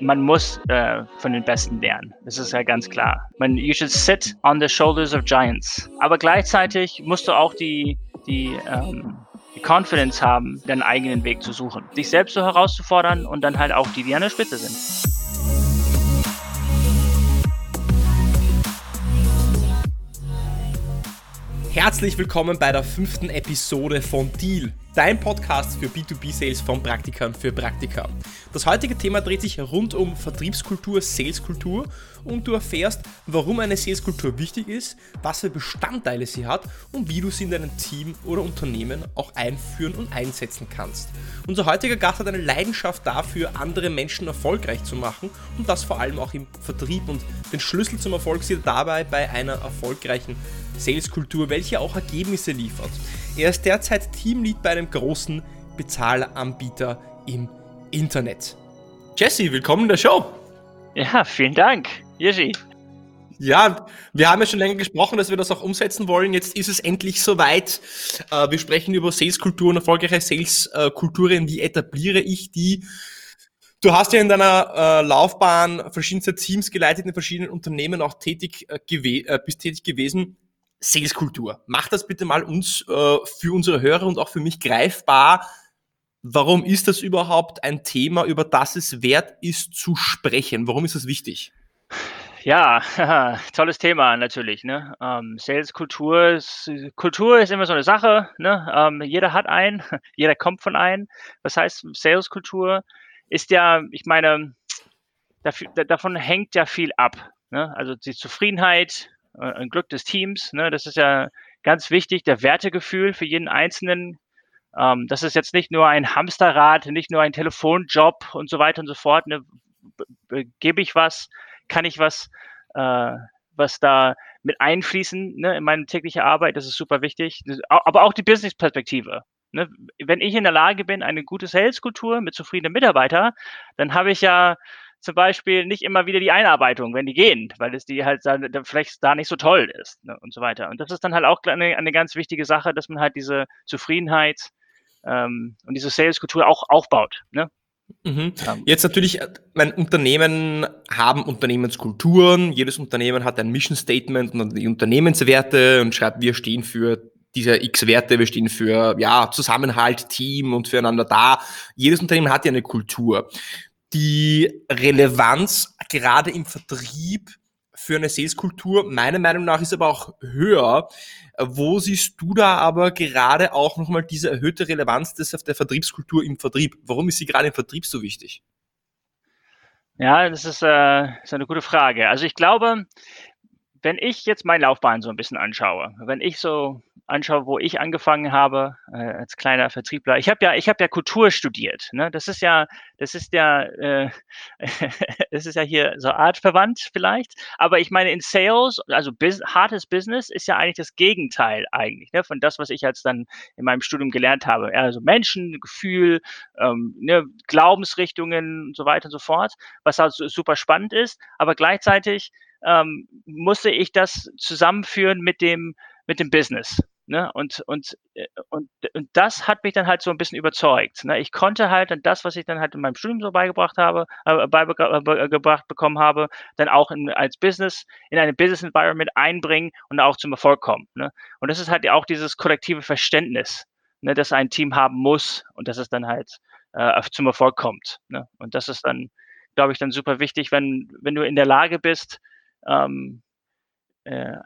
man muss äh, von den Besten lernen. Das ist ja ganz klar. Man, you should sit on the shoulders of giants. Aber gleichzeitig musst du auch die, die, ähm, die Confidence haben, deinen eigenen Weg zu suchen. Dich selbst so herauszufordern und dann halt auch die, die an der Spitze sind. Herzlich willkommen bei der fünften Episode von Deal, dein Podcast für B2B-Sales von Praktikern für Praktika. Das heutige Thema dreht sich rund um Vertriebskultur, Saleskultur und du erfährst, warum eine Saleskultur wichtig ist, was für Bestandteile sie hat und wie du sie in deinem Team oder Unternehmen auch einführen und einsetzen kannst. Unser heutiger Gast hat eine Leidenschaft dafür, andere Menschen erfolgreich zu machen und das vor allem auch im Vertrieb und den Schlüssel zum Erfolg sieht er dabei bei einer erfolgreichen Saleskultur, welche auch Ergebnisse liefert. Er ist derzeit Teamlead bei einem großen Bezahlanbieter im Internet. Jesse, willkommen in der Show. Ja, vielen Dank, Jirschi. Ja, wir haben ja schon länger gesprochen, dass wir das auch umsetzen wollen. Jetzt ist es endlich soweit. Äh, wir sprechen über Saleskultur und erfolgreiche Saleskulturen. Wie etabliere ich die? Du hast ja in deiner äh, Laufbahn verschiedenste Teams geleitet, in verschiedenen Unternehmen auch tätig, äh, bist tätig gewesen. Saleskultur. Mach das bitte mal uns äh, für unsere Hörer und auch für mich greifbar. Warum ist das überhaupt ein Thema, über das es wert ist zu sprechen? Warum ist das wichtig? Ja, tolles Thema natürlich. Ne? Ähm, Sales-Kultur ist, Kultur ist immer so eine Sache. Ne? Ähm, jeder hat einen, jeder kommt von einem. Das heißt, Sales-Kultur ist ja, ich meine, dafür, davon hängt ja viel ab. Ne? Also die Zufriedenheit, äh, ein Glück des Teams. Ne? Das ist ja ganz wichtig, der Wertegefühl für jeden Einzelnen. Ähm, das ist jetzt nicht nur ein Hamsterrad, nicht nur ein Telefonjob und so weiter und so fort. Ne? Gebe ich was, kann ich was, äh, was da mit einfließen ne, in meine tägliche Arbeit, das ist super wichtig. aber auch die Business-Perspektive. Ne? Wenn ich in der Lage bin, eine gute Sales-Kultur mit zufriedenen Mitarbeitern, dann habe ich ja zum Beispiel nicht immer wieder die Einarbeitung, wenn die gehen, weil es die halt da, vielleicht da nicht so toll ist ne, und so weiter. Und das ist dann halt auch eine, eine ganz wichtige Sache, dass man halt diese Zufriedenheit ähm, und diese Sales-Kultur auch aufbaut. Ne? Mhm. Ähm. Jetzt natürlich, äh, mein Unternehmen haben Unternehmenskulturen, jedes Unternehmen hat ein Mission Statement und die Unternehmenswerte und schreibt, wir stehen für diese X-Werte, wir stehen für ja, Zusammenhalt, Team und füreinander da. Jedes Unternehmen hat ja eine Kultur die Relevanz gerade im Vertrieb für eine Saleskultur meiner Meinung nach ist aber auch höher. Wo siehst du da aber gerade auch nochmal diese erhöhte Relevanz des, der Vertriebskultur im Vertrieb? Warum ist sie gerade im Vertrieb so wichtig? Ja, das ist, äh, ist eine gute Frage. Also ich glaube, wenn ich jetzt meine Laufbahn so ein bisschen anschaue, wenn ich so anschaue, wo ich angefangen habe äh, als kleiner Vertriebler. Ich habe ja, ich habe ja Kultur studiert. Ne? Das ist ja, das ist ja, äh, das ist ja hier so artverwandt vielleicht. Aber ich meine, in Sales, also bis, hartes Business, ist ja eigentlich das Gegenteil eigentlich ne? von das, was ich jetzt dann in meinem Studium gelernt habe. Also Menschen, Gefühl, ähm, ne? Glaubensrichtungen und so weiter und so fort, was halt super spannend ist. Aber gleichzeitig ähm, musste ich das zusammenführen mit dem mit dem Business. Ne? Und, und, äh, und, und das hat mich dann halt so ein bisschen überzeugt. Ne? Ich konnte halt dann das, was ich dann halt in meinem Studium so beigebracht habe, äh, beigebracht bekommen habe, dann auch in, als Business, in eine Business Environment einbringen und auch zum Erfolg kommen. Ne? Und das ist halt auch dieses kollektive Verständnis, ne, das ein Team haben muss und dass es dann halt äh, zum Erfolg kommt. Ne? Und das ist dann, glaube ich, dann super wichtig, wenn, wenn du in der Lage bist, ähm, äh,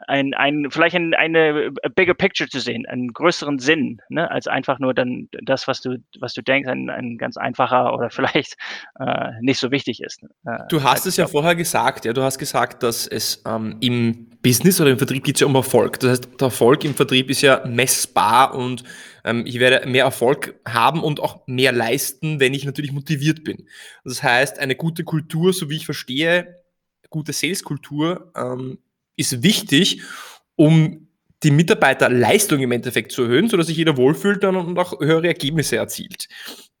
ein, ein, vielleicht ein, eine bigger picture zu sehen, einen größeren Sinn, ne, als einfach nur dann das, was du, was du denkst, ein, ein ganz einfacher oder vielleicht äh, nicht so wichtig ist. Äh, du hast es ja vorher gesagt, ja, du hast gesagt, dass es ähm, im Business oder im Vertrieb geht es ja um Erfolg. Das heißt, der Erfolg im Vertrieb ist ja messbar und ähm, ich werde mehr Erfolg haben und auch mehr leisten, wenn ich natürlich motiviert bin. Das heißt, eine gute Kultur, so wie ich verstehe, gute Saleskultur ähm, ist wichtig, um die Mitarbeiterleistung im Endeffekt zu erhöhen, sodass sich jeder wohlfühlt und auch höhere Ergebnisse erzielt.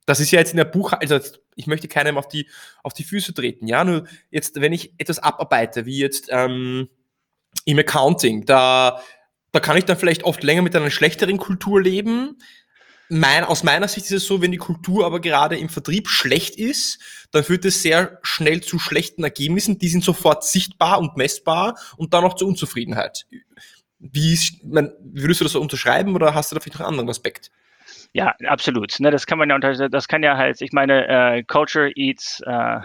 Das ist ja jetzt in der Buchhaltung, also ich möchte keinem auf die, auf die Füße treten, ja, nur jetzt, wenn ich etwas abarbeite, wie jetzt ähm, im Accounting, da, da kann ich dann vielleicht oft länger mit einer schlechteren Kultur leben, mein, aus meiner Sicht ist es so, wenn die Kultur aber gerade im Vertrieb schlecht ist, dann führt es sehr schnell zu schlechten Ergebnissen. Die sind sofort sichtbar und messbar und dann auch zur Unzufriedenheit. Wie mein, würdest du das unterschreiben oder hast du da vielleicht noch einen anderen Aspekt? Ja, absolut. Ne, das kann man ja unter, das kann ja halt, ich meine, uh, Culture eats, uh,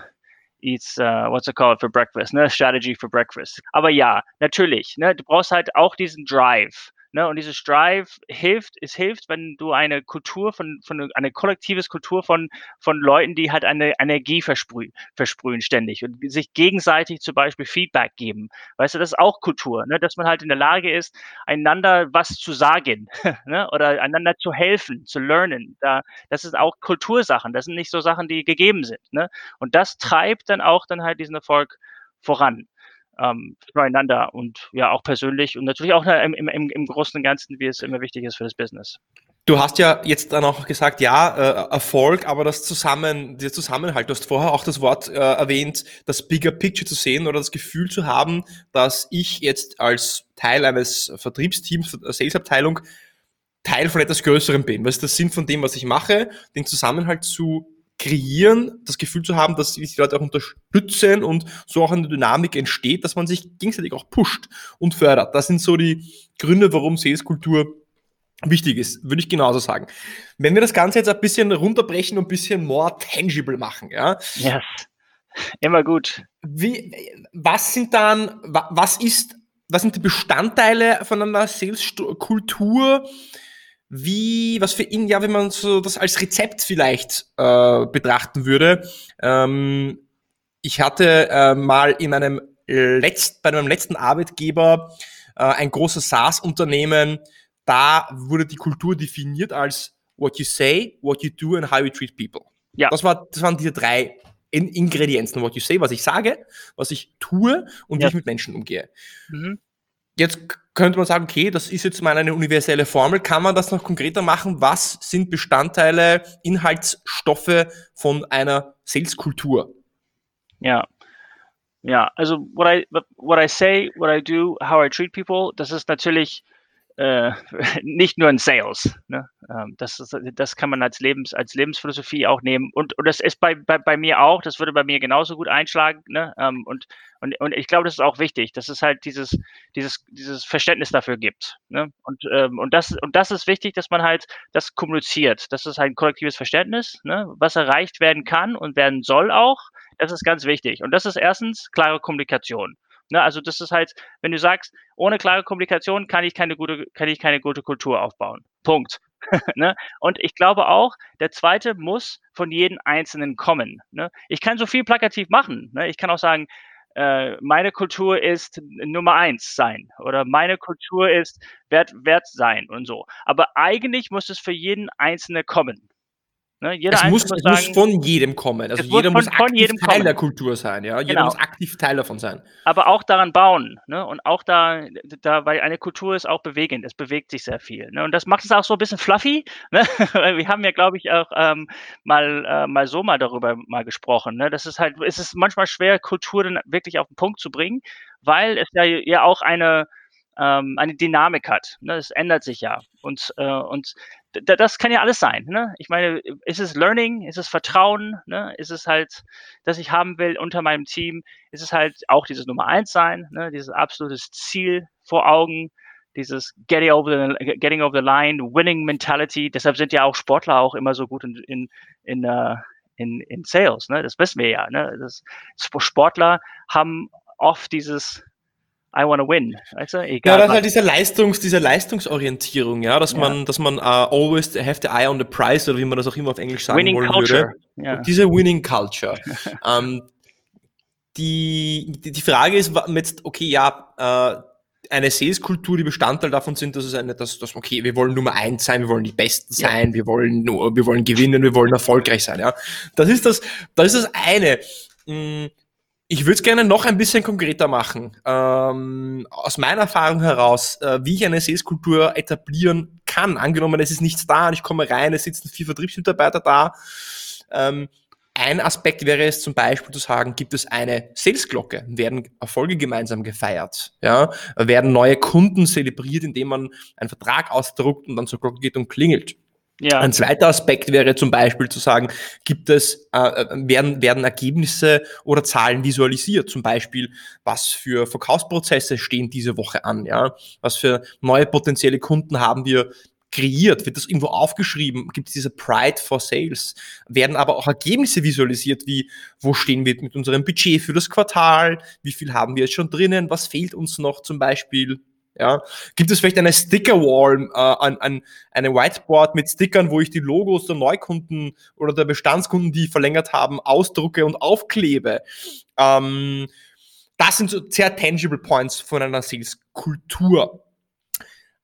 eats, uh, what's it called for breakfast, ne? Strategy for breakfast. Aber ja, natürlich, ne, du brauchst halt auch diesen Drive. Ne, und dieses Drive hilft, es hilft, wenn du eine Kultur von, von eine kollektives Kultur von, von Leuten, die halt eine Energie versprühen, versprühen ständig und sich gegenseitig zum Beispiel Feedback geben. Weißt du, das ist auch Kultur, ne, dass man halt in der Lage ist, einander was zu sagen ne, oder einander zu helfen, zu lernen. Da, das ist auch Kultursachen. Das sind nicht so Sachen, die gegeben sind. Ne? Und das treibt dann auch dann halt diesen Erfolg voran ähm, füreinander und ja auch persönlich und natürlich auch im, im, im Großen und Ganzen, wie es immer wichtig ist für das Business. Du hast ja jetzt dann auch gesagt, ja, äh, Erfolg, aber das Zusammen, der Zusammenhalt, du hast vorher auch das Wort äh, erwähnt, das Bigger Picture zu sehen oder das Gefühl zu haben, dass ich jetzt als Teil eines Vertriebsteams, Salesabteilung, Teil von etwas Größerem bin. Was ist der Sinn von dem, was ich mache? Den Zusammenhalt zu kreieren, das Gefühl zu haben, dass sich die Leute auch unterstützen und so auch eine Dynamik entsteht, dass man sich gegenseitig auch pusht und fördert. Das sind so die Gründe, warum Saleskultur wichtig ist, würde ich genauso sagen. Wenn wir das Ganze jetzt ein bisschen runterbrechen und ein bisschen more tangible machen, ja. Yes. Immer gut. Wie, was sind dann, was ist, was sind die Bestandteile von einer Saleskultur? Wie, was für ihn, ja, wenn man so das als Rezept vielleicht äh, betrachten würde. Ähm, ich hatte äh, mal in meinem letzt, bei meinem letzten Arbeitgeber äh, ein großes SaaS-Unternehmen, da wurde die Kultur definiert als what you say, what you do and how you treat people. Ja. Das, war, das waren diese drei in Ingredienzen, what you say, was ich sage, was ich tue und ja. wie ich mit Menschen umgehe. Mhm. Jetzt könnte man sagen, okay, das ist jetzt mal eine universelle Formel. Kann man das noch konkreter machen? Was sind Bestandteile, Inhaltsstoffe von einer Saleskultur? Ja. Ja, also what I what I say, what I do, how I treat people, das ist natürlich äh, nicht nur in Sales. Ne? Ähm, das, das kann man als, Lebens, als Lebensphilosophie auch nehmen. Und, und das ist bei, bei, bei mir auch, das würde bei mir genauso gut einschlagen. Ne? Ähm, und, und, und ich glaube, das ist auch wichtig, dass es halt dieses, dieses, dieses Verständnis dafür gibt. Ne? Und, ähm, und, das, und das ist wichtig, dass man halt das kommuniziert. Das ist halt ein kollektives Verständnis, ne? was erreicht werden kann und werden soll auch. Das ist ganz wichtig. Und das ist erstens klare Kommunikation. Ne, also das ist halt, wenn du sagst, ohne klare Kommunikation kann ich keine gute, kann ich keine gute Kultur aufbauen. Punkt. ne? Und ich glaube auch, der zweite muss von jedem Einzelnen kommen. Ne? Ich kann so viel plakativ machen. Ne? Ich kann auch sagen, äh, meine Kultur ist Nummer eins sein oder meine Kultur ist wert, wert sein und so. Aber eigentlich muss es für jeden Einzelnen kommen. Ne? Jeder es muss, es sagen, muss von jedem kommen. Also jeder muss, von, aktiv von Teil kommen. der Kultur sein. Ja? Jeder genau. muss aktiv Teil davon sein. Aber auch daran bauen. Ne? Und auch da, da, weil eine Kultur ist auch bewegend. Es bewegt sich sehr viel. Ne? Und das macht es auch so ein bisschen fluffy. Ne? Wir haben ja, glaube ich, auch ähm, mal, äh, mal so mal darüber mal gesprochen. Ne? Das ist halt, es ist manchmal schwer, Kultur dann wirklich auf den Punkt zu bringen, weil es ja, ja auch eine, ähm, eine Dynamik hat. Ne? Es ändert sich ja. Und, äh, und das kann ja alles sein. Ne? Ich meine, ist es Learning, ist es Vertrauen, ne? ist es halt, dass ich haben will unter meinem Team, ist es halt auch dieses Nummer eins sein, ne? dieses absolutes Ziel vor Augen, dieses getting over, the, getting over the line, winning mentality. Deshalb sind ja auch Sportler auch immer so gut in, in, in, uh, in, in Sales. Ne? Das wissen wir ja. Ne? Das, Sportler haben oft dieses I want to win. Du? Egal. Ja, das ist halt diese Leistungs, diese Leistungsorientierung, ja, dass ja. man, dass man uh, always have the eye on the prize oder wie man das auch immer auf Englisch sagen winning wollen culture. würde. Ja. Diese Winning Culture. ähm, die, die, die Frage ist jetzt, okay, ja, äh, eine Sales-Kultur, die Bestandteil davon sind, dass es eine, dass, dass, okay, wir wollen Nummer eins sein, wir wollen die Besten sein, ja. wir wollen nur, wir wollen gewinnen, wir wollen erfolgreich sein, ja. Das ist das, das ist das eine. Ich würde es gerne noch ein bisschen konkreter machen. Ähm, aus meiner Erfahrung heraus, äh, wie ich eine Sales-Kultur etablieren kann. Angenommen, es ist nichts da und ich komme rein, es sitzen vier Vertriebsmitarbeiter da. Ähm, ein Aspekt wäre es zum Beispiel zu sagen, gibt es eine Sales-Glocke? Werden Erfolge gemeinsam gefeiert? Ja? Werden neue Kunden zelebriert, indem man einen Vertrag ausdruckt und dann zur Glocke geht und klingelt? Ja. Ein zweiter Aspekt wäre zum Beispiel zu sagen, gibt es, äh, werden, werden Ergebnisse oder Zahlen visualisiert? Zum Beispiel, was für Verkaufsprozesse stehen diese Woche an? Ja? Was für neue potenzielle Kunden haben wir kreiert? Wird das irgendwo aufgeschrieben? Gibt es diese Pride for Sales? Werden aber auch Ergebnisse visualisiert, wie wo stehen wir mit unserem Budget für das Quartal? Wie viel haben wir jetzt schon drinnen? Was fehlt uns noch zum Beispiel? Ja, gibt es vielleicht eine Sticker-Wall, äh, ein, ein, eine Whiteboard mit Stickern, wo ich die Logos der Neukunden oder der Bestandskunden, die verlängert haben, ausdrucke und aufklebe? Ähm, das sind so sehr tangible Points von einer Sales-Kultur.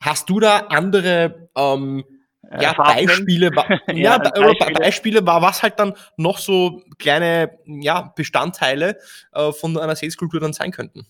Hast du da andere ähm, äh, ja, Beispiele, ja, Beispiele. Beispiele war was halt dann noch so kleine ja, Bestandteile äh, von einer Sales-Kultur dann sein könnten?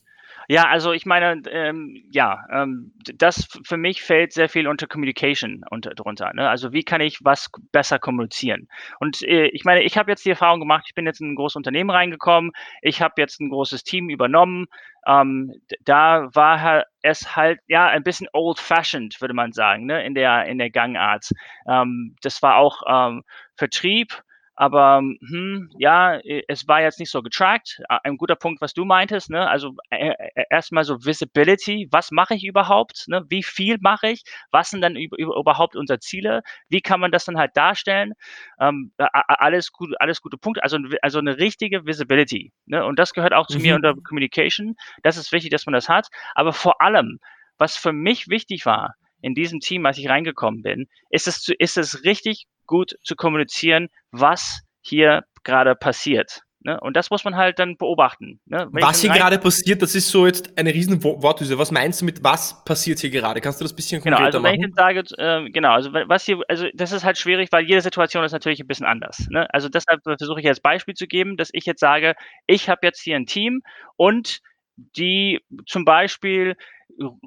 Ja, also ich meine, ähm, ja, ähm, das für mich fällt sehr viel unter Communication unter, drunter. Ne? Also wie kann ich was besser kommunizieren? Und äh, ich meine, ich habe jetzt die Erfahrung gemacht, ich bin jetzt in ein großes Unternehmen reingekommen, ich habe jetzt ein großes Team übernommen. Ähm, da war es halt ja ein bisschen old-fashioned, würde man sagen, ne? in der in der Gangart. Ähm, das war auch ähm, Vertrieb aber hm, ja, äh, es war jetzt nicht so getrackt. Ein guter Punkt, was du meintest, ne? Also äh, äh, erstmal so Visibility, was mache ich überhaupt? Ne? Wie viel mache ich? Was sind dann überhaupt unsere Ziele? Wie kann man das dann halt darstellen? Ähm, alles gut, alles gute Punkte. Also, also eine richtige Visibility. Ne? Und das gehört auch zu mhm. mir unter Communication. Das ist wichtig, dass man das hat. Aber vor allem, was für mich wichtig war, in diesem Team, als ich reingekommen bin, ist es, ist es richtig gut zu kommunizieren, was hier gerade passiert. Ne? Und das muss man halt dann beobachten. Ne? Was hier gerade passiert, das ist so jetzt eine riesen Wortüse. Was meinst du mit was passiert hier gerade? Kannst du das ein bisschen genau, konkreter machen? Genau, also wenn ich sage, äh, genau, also was hier, also das ist halt schwierig, weil jede Situation ist natürlich ein bisschen anders. Ne? Also deshalb versuche ich als Beispiel zu geben, dass ich jetzt sage, ich habe jetzt hier ein Team und die zum Beispiel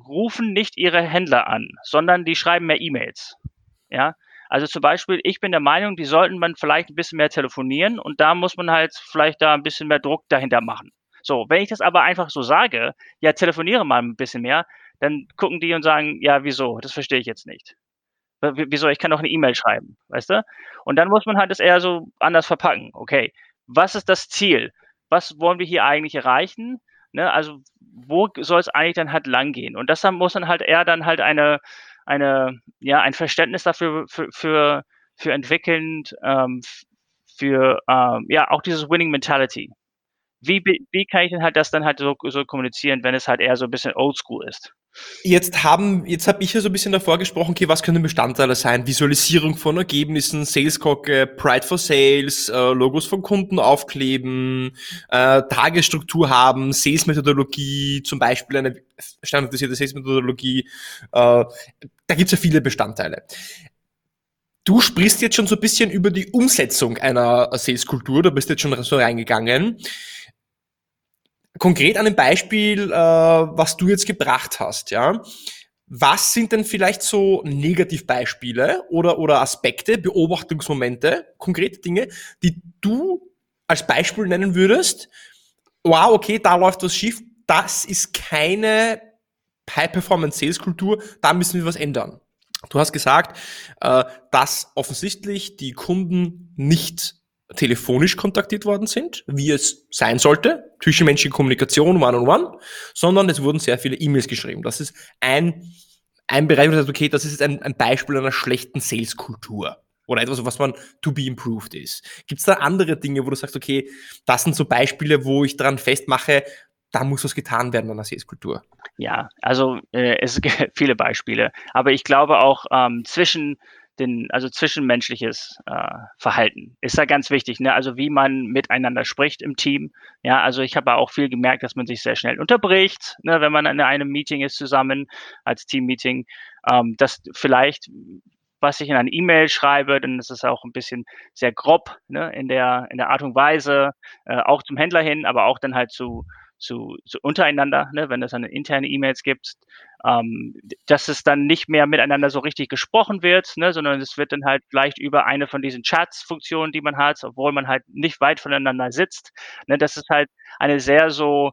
rufen nicht ihre Händler an, sondern die schreiben mehr E-Mails. Ja, also zum Beispiel, ich bin der Meinung, die sollten man vielleicht ein bisschen mehr telefonieren und da muss man halt vielleicht da ein bisschen mehr Druck dahinter machen. So, wenn ich das aber einfach so sage, ja, telefoniere mal ein bisschen mehr, dann gucken die und sagen, ja, wieso? Das verstehe ich jetzt nicht. Wieso? Ich kann doch eine E-Mail schreiben, weißt du? Und dann muss man halt das eher so anders verpacken. Okay, was ist das Ziel? Was wollen wir hier eigentlich erreichen? Ne? Also, wo soll es eigentlich dann halt langgehen? Und deshalb muss man halt eher dann halt eine, eine, ja, ein Verständnis dafür für, für, für entwickeln, ähm, für ähm, ja auch dieses Winning Mentality. Wie, wie kann ich denn halt das dann halt so, so kommunizieren, wenn es halt eher so ein bisschen oldschool ist? Jetzt haben, jetzt habe ich ja so ein bisschen davor gesprochen, okay, was können Bestandteile sein? Visualisierung von Ergebnissen, Salescocke, Pride for Sales, äh, Logos von Kunden aufkleben, äh, Tagesstruktur haben, Sales-Methodologie, zum Beispiel eine standardisierte Sales-Methodologie. Äh, da gibt's ja viele Bestandteile. Du sprichst jetzt schon so ein bisschen über die Umsetzung einer Sales-Kultur, da bist jetzt schon so reingegangen konkret an dem Beispiel, äh, was du jetzt gebracht hast, ja. Was sind denn vielleicht so Negativbeispiele oder, oder Aspekte, Beobachtungsmomente, konkrete Dinge, die du als Beispiel nennen würdest? Wow, okay, da läuft was schief. Das ist keine High-Performance-Sales-Kultur. Da müssen wir was ändern. Du hast gesagt, äh, dass offensichtlich die Kunden nicht telefonisch kontaktiert worden sind, wie es sein sollte, zwischenmenschliche Kommunikation, one-on-one, -on -one, sondern es wurden sehr viele E-Mails geschrieben. Das ist ein, ein Bereich, wo du sagst, okay, das ist ein, ein Beispiel einer schlechten Sales-Kultur oder etwas, was man to be improved ist. Gibt es da andere Dinge, wo du sagst, okay, das sind so Beispiele, wo ich daran festmache, da muss was getan werden an der Sales-Kultur? Ja, also äh, es gibt viele Beispiele, aber ich glaube auch ähm, zwischen den, also zwischenmenschliches äh, Verhalten ist da ganz wichtig, ne? Also wie man miteinander spricht im Team. Ja, also ich habe auch viel gemerkt, dass man sich sehr schnell unterbricht, ne, wenn man in einem Meeting ist zusammen als Teammeeting. Ähm, dass vielleicht was ich in einer E-Mail schreibe, dann ist es auch ein bisschen sehr grob ne, in, der, in der Art und Weise, äh, auch zum Händler hin, aber auch dann halt zu, zu, zu untereinander, ne, wenn es dann interne E-Mails gibt, ähm, dass es dann nicht mehr miteinander so richtig gesprochen wird, ne, sondern es wird dann halt vielleicht über eine von diesen Chats-Funktionen, die man hat, obwohl man halt nicht weit voneinander sitzt. Ne, das ist halt eine sehr so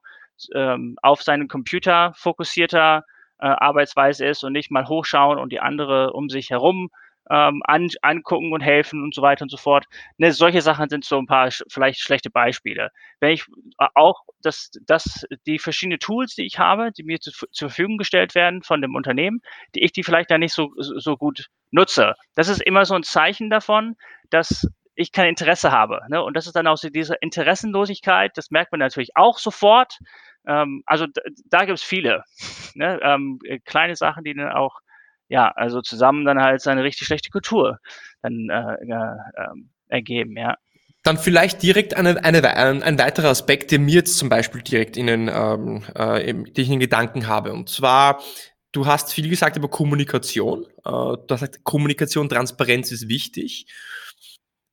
ähm, auf seinen Computer fokussierter äh, Arbeitsweise ist und nicht mal hochschauen und die andere um sich herum ähm, an, angucken und helfen und so weiter und so fort. Ne, solche Sachen sind so ein paar sch vielleicht schlechte Beispiele. Wenn ich äh, auch das, das, die verschiedenen Tools, die ich habe, die mir zu, zur Verfügung gestellt werden von dem Unternehmen, die ich die vielleicht da nicht so, so gut nutze. Das ist immer so ein Zeichen davon, dass ich kein Interesse habe. Ne? Und das ist dann auch so diese Interessenlosigkeit, das merkt man natürlich auch sofort. Ähm, also da gibt es viele ne? ähm, äh, kleine Sachen, die dann auch ja, also zusammen dann halt eine richtig schlechte Kultur dann äh, äh, ähm, ergeben, ja. Dann vielleicht direkt eine, eine, ein, weiterer Aspekt, der mir jetzt zum Beispiel direkt in den, ähm, äh, den ich in Gedanken habe. Und zwar, du hast viel gesagt über Kommunikation. Äh, du hast gesagt, Kommunikation, Transparenz ist wichtig.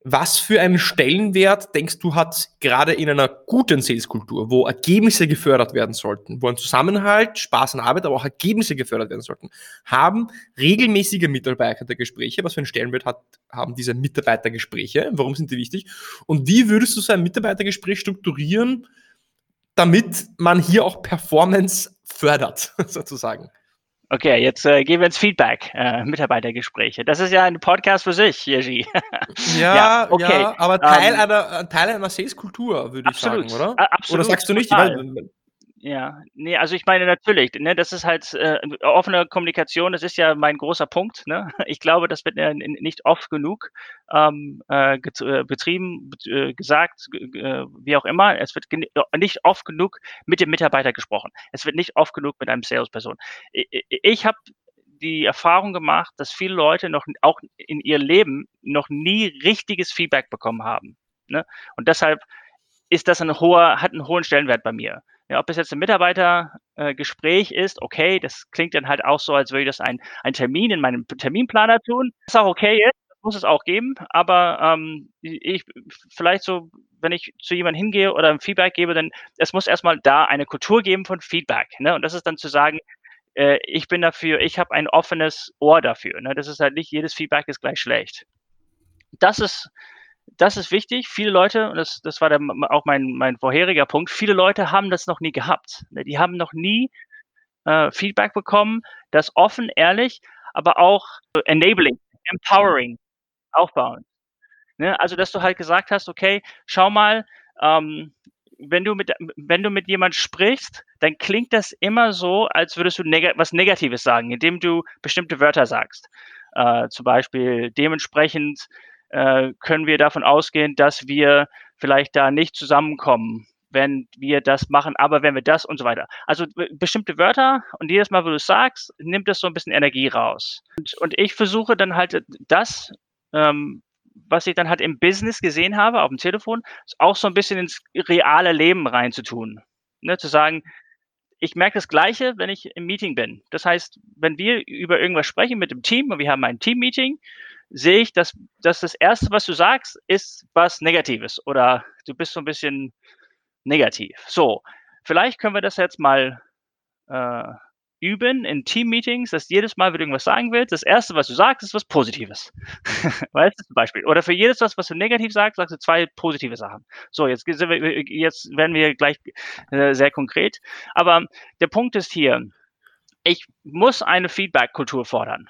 Was für einen Stellenwert denkst du hat gerade in einer guten Saleskultur, wo Ergebnisse gefördert werden sollten, wo ein Zusammenhalt, Spaß an Arbeit, aber auch Ergebnisse gefördert werden sollten, haben regelmäßige Mitarbeitergespräche? Was für einen Stellenwert hat, haben diese Mitarbeitergespräche? Warum sind die wichtig? Und wie würdest du so ein Mitarbeitergespräch strukturieren, damit man hier auch Performance fördert, sozusagen? Okay, jetzt äh, gehen wir ins Feedback, äh, Mitarbeitergespräche. Das ist ja ein Podcast für sich, Jerzy. ja, ja, okay. ja, aber Teil, um, ähm, einer, Teil einer Sales-Kultur, würde ich sagen, oder? Absolut. Oder sagst du nicht? Weil, ja, nee, also ich meine natürlich, ne, das ist halt äh, offene Kommunikation, das ist ja mein großer Punkt. Ne? Ich glaube, das wird äh, nicht oft genug ähm, äh, äh betrieben, äh, gesagt, äh, wie auch immer. Es wird nicht oft genug mit dem Mitarbeiter gesprochen. Es wird nicht oft genug mit einem Salesperson. Ich, ich habe die Erfahrung gemacht, dass viele Leute noch auch in ihr Leben noch nie richtiges Feedback bekommen haben. Ne? Und deshalb ist das ein hoher, hat einen hohen Stellenwert bei mir. Ja, ob es jetzt ein Mitarbeitergespräch äh, ist, okay, das klingt dann halt auch so, als würde ich das ein, ein Termin in meinem Terminplaner tun. Was auch okay ist, das muss es auch geben, aber ähm, ich vielleicht so, wenn ich zu jemandem hingehe oder ein Feedback gebe, dann es muss erstmal da eine Kultur geben von Feedback. Ne? Und das ist dann zu sagen, äh, ich bin dafür, ich habe ein offenes Ohr dafür. Ne? Das ist halt nicht jedes Feedback ist gleich schlecht. Das ist das ist wichtig. Viele Leute, und das, das war der, auch mein, mein vorheriger Punkt, viele Leute haben das noch nie gehabt. Ne? Die haben noch nie äh, Feedback bekommen, das offen, ehrlich, aber auch enabling, empowering, aufbauen. Ne? Also, dass du halt gesagt hast, okay, schau mal, ähm, wenn du mit wenn du mit jemand sprichst, dann klingt das immer so, als würdest du neg was Negatives sagen, indem du bestimmte Wörter sagst. Äh, zum Beispiel dementsprechend äh, können wir davon ausgehen, dass wir vielleicht da nicht zusammenkommen, wenn wir das machen, aber wenn wir das und so weiter. Also bestimmte Wörter und jedes Mal, wo du es sagst, nimmt das so ein bisschen Energie raus. Und, und ich versuche dann halt das, ähm, was ich dann halt im Business gesehen habe, auf dem Telefon, auch so ein bisschen ins reale Leben reinzutun. Ne, zu sagen, ich merke das Gleiche, wenn ich im Meeting bin. Das heißt, wenn wir über irgendwas sprechen mit dem Team und wir haben ein Team-Meeting, sehe ich, dass, dass das Erste, was du sagst, ist was Negatives oder du bist so ein bisschen negativ. So, vielleicht können wir das jetzt mal äh, üben in Team-Meetings, dass jedes Mal, wenn du irgendwas sagen willst, das Erste, was du sagst, ist was Positives. weißt du zum Beispiel? Oder für jedes, was, was du negativ sagst, sagst du zwei positive Sachen. So, jetzt, jetzt werden wir gleich äh, sehr konkret. Aber der Punkt ist hier, ich muss eine Feedback-Kultur fordern.